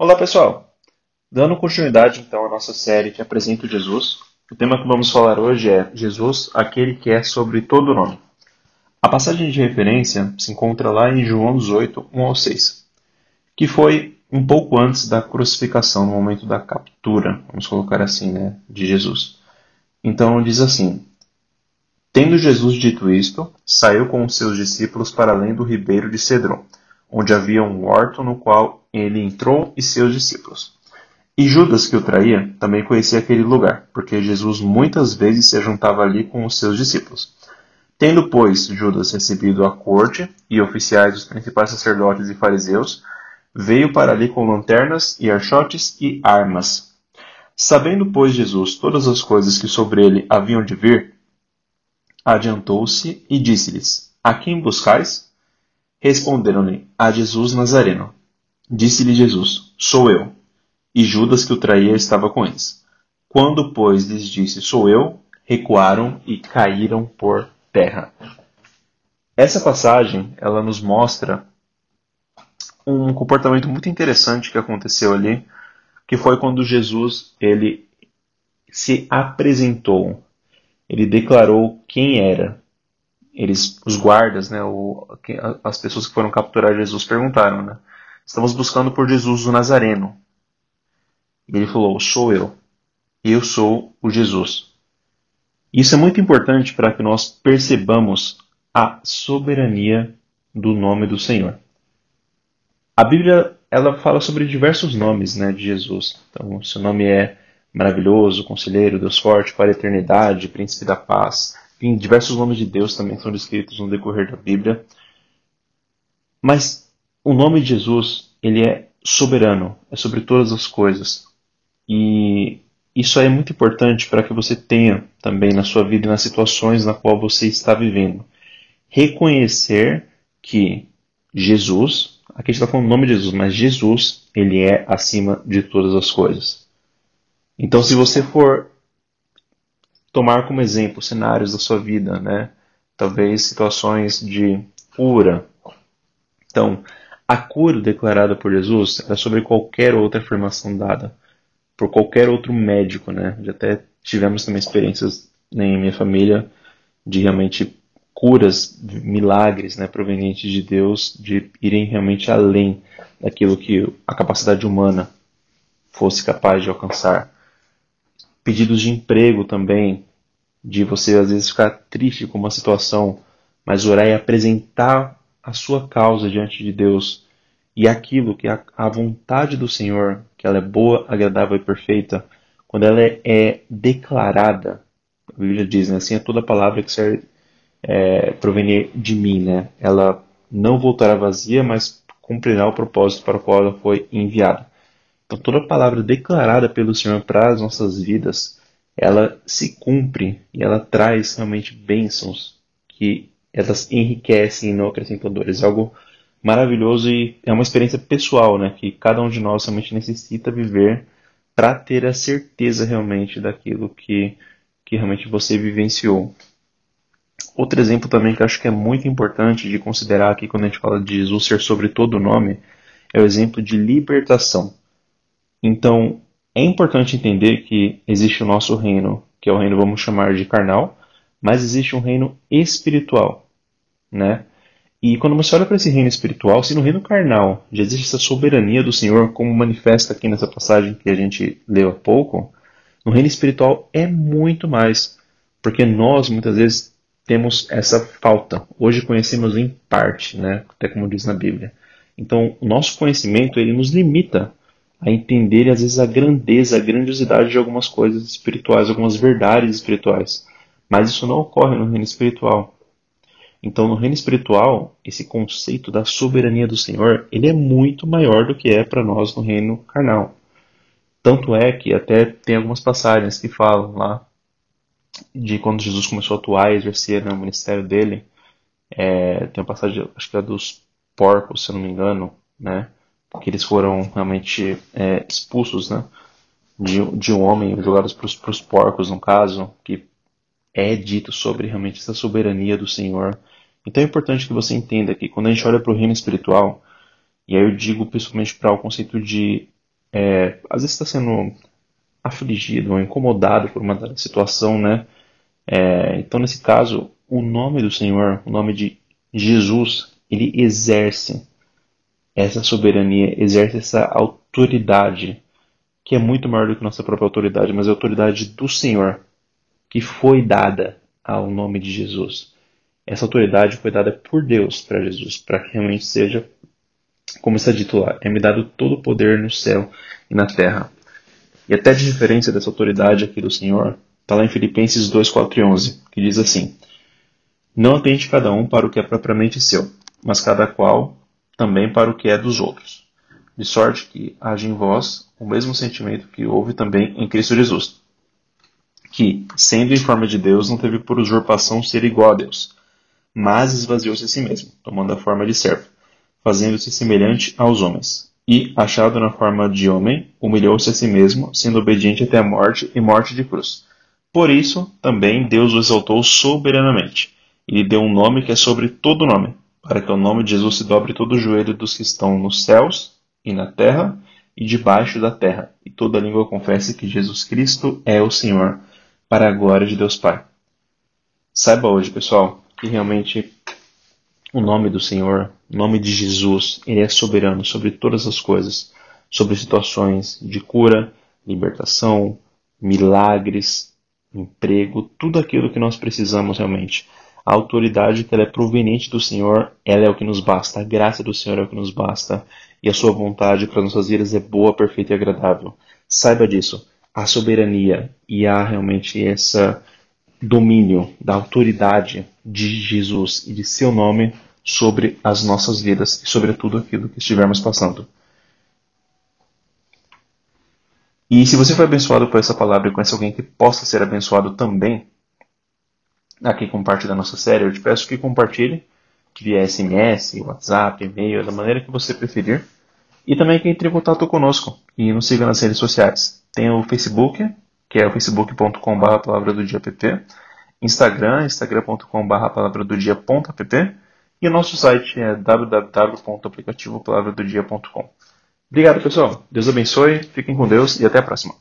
Olá pessoal! Dando continuidade então à nossa série que apresenta Jesus, o tema que vamos falar hoje é Jesus, aquele que é sobre todo nome. A passagem de referência se encontra lá em João 18, 1 ao 6, que foi um pouco antes da crucificação, no momento da captura, vamos colocar assim, né, de Jesus. Então diz assim: Tendo Jesus dito isto, saiu com os seus discípulos para além do ribeiro de Cedron onde havia um horto no qual ele entrou e seus discípulos. E Judas, que o traía, também conhecia aquele lugar, porque Jesus muitas vezes se juntava ali com os seus discípulos. Tendo, pois, Judas recebido a corte e oficiais dos principais sacerdotes e fariseus, veio para ali com lanternas e archotes e armas. Sabendo, pois, Jesus todas as coisas que sobre ele haviam de vir, adiantou-se e disse-lhes: A quem buscais? Responderam-lhe: A Jesus Nazareno. Disse-lhe Jesus: Sou eu. E Judas, que o traía, estava com eles. Quando, pois, lhes disse: Sou eu, recuaram e caíram por terra. Essa passagem, ela nos mostra um comportamento muito interessante que aconteceu ali, que foi quando Jesus ele se apresentou. Ele declarou quem era eles, os guardas, né, o, as pessoas que foram capturar Jesus perguntaram, né, estamos buscando por Jesus o Nazareno. E ele falou, sou eu. Eu sou o Jesus. Isso é muito importante para que nós percebamos a soberania do nome do Senhor. A Bíblia ela fala sobre diversos nomes né, de Jesus. Então, seu nome é maravilhoso, conselheiro, Deus forte, para a eternidade, príncipe da paz, enfim, diversos nomes de Deus também são descritos no decorrer da Bíblia. Mas o nome de Jesus, ele é soberano, é sobre todas as coisas. E isso é muito importante para que você tenha também na sua vida e nas situações na qual você está vivendo. Reconhecer que Jesus, aqui está falando o nome de Jesus, mas Jesus, ele é acima de todas as coisas. Então, se você for tomar como exemplo cenários da sua vida, né? Talvez situações de cura. Então, a cura declarada por Jesus é sobre qualquer outra afirmação dada por qualquer outro médico, né? Já até tivemos também experiências em minha família de realmente curas, milagres, né, provenientes de Deus, de irem realmente além daquilo que a capacidade humana fosse capaz de alcançar pedidos de emprego também, de você às vezes ficar triste com uma situação, mas orar e apresentar a sua causa diante de Deus e aquilo que a, a vontade do Senhor, que ela é boa, agradável e perfeita, quando ela é, é declarada, a Bíblia diz, né, assim é toda palavra que serve é, provenir de mim, né? Ela não voltará vazia, mas cumprirá o propósito para o qual ela foi enviada. Então, toda palavra declarada pelo Senhor para as nossas vidas, ela se cumpre e ela traz realmente bênçãos que elas enriquecem e não acrescentam dores. É algo maravilhoso e é uma experiência pessoal, né, que cada um de nós realmente necessita viver para ter a certeza realmente daquilo que, que realmente você vivenciou. Outro exemplo também que acho que é muito importante de considerar aqui quando a gente fala de Jesus ser sobre todo o nome é o exemplo de libertação. Então, é importante entender que existe o nosso reino, que é o reino, vamos chamar de carnal, mas existe um reino espiritual, né? E quando você olha para esse reino espiritual, se no reino carnal já existe essa soberania do Senhor, como manifesta aqui nessa passagem que a gente leu há pouco, no reino espiritual é muito mais, porque nós muitas vezes temos essa falta. Hoje conhecemos em parte, né? Até como diz na Bíblia. Então, o nosso conhecimento ele nos limita a entender às vezes a grandeza, a grandiosidade de algumas coisas espirituais, algumas verdades espirituais. Mas isso não ocorre no reino espiritual. Então, no reino espiritual, esse conceito da soberania do Senhor, ele é muito maior do que é para nós no reino carnal. Tanto é que até tem algumas passagens que falam lá de quando Jesus começou a atuar e exercer no ministério dele. É, tem uma passagem, acho que é dos porcos, se eu não me engano, né? Que eles foram realmente é, expulsos né, de, de um homem, jogados para os porcos, no caso, que é dito sobre realmente essa soberania do Senhor. Então é importante que você entenda que quando a gente olha para o reino espiritual, e aí eu digo principalmente para o conceito de é, às vezes está sendo afligido ou incomodado por uma situação, né? É, então, nesse caso, o nome do Senhor, o nome de Jesus, ele exerce essa soberania, exerce essa autoridade, que é muito maior do que nossa própria autoridade, mas é a autoridade do Senhor, que foi dada ao nome de Jesus. Essa autoridade foi dada por Deus para Jesus, para que realmente seja, como está dito lá, é me dado todo o poder no céu e na terra. E até de diferença dessa autoridade aqui do Senhor, está lá em Filipenses 2, 4 e 11, que diz assim: Não atente cada um para o que é propriamente seu, mas cada qual também para o que é dos outros. De sorte que haja em vós o mesmo sentimento que houve também em Cristo Jesus, que, sendo em forma de Deus, não teve por usurpação ser igual a Deus, mas esvaziou-se a si mesmo, tomando a forma de servo, fazendo-se semelhante aos homens e, achado na forma de homem, humilhou-se a si mesmo, sendo obediente até a morte e morte de cruz. Por isso, também Deus o exaltou soberanamente, e lhe deu um nome que é sobre todo nome, para que o nome de Jesus se dobre todo o joelho dos que estão nos céus e na terra e debaixo da terra, e toda língua confesse que Jesus Cristo é o Senhor, para a glória de Deus Pai. Saiba hoje, pessoal, que realmente o nome do Senhor, o nome de Jesus, ele é soberano sobre todas as coisas, sobre situações de cura, libertação, milagres, emprego, tudo aquilo que nós precisamos realmente. A autoridade que ela é proveniente do Senhor, ela é o que nos basta. A graça do Senhor é o que nos basta. E a sua vontade para nossas vidas é boa, perfeita e agradável. Saiba disso. A soberania e há realmente essa domínio da autoridade de Jesus e de seu nome sobre as nossas vidas e sobre tudo aquilo que estivermos passando. E se você foi abençoado por essa palavra e conhece alguém que possa ser abençoado também, aqui com parte da nossa série, eu te peço que compartilhe via SMS, WhatsApp, e-mail, da maneira que você preferir. E também que entre em contato conosco e nos siga nas redes sociais. Tem o Facebook, que é o facebook.com.br palavra do dia pp, Instagram, instagram.com.br palavra do dia.app e o nosso site é www.aplicativopalavradodia.com. Obrigado, pessoal. Deus abençoe, fiquem com Deus e até a próxima.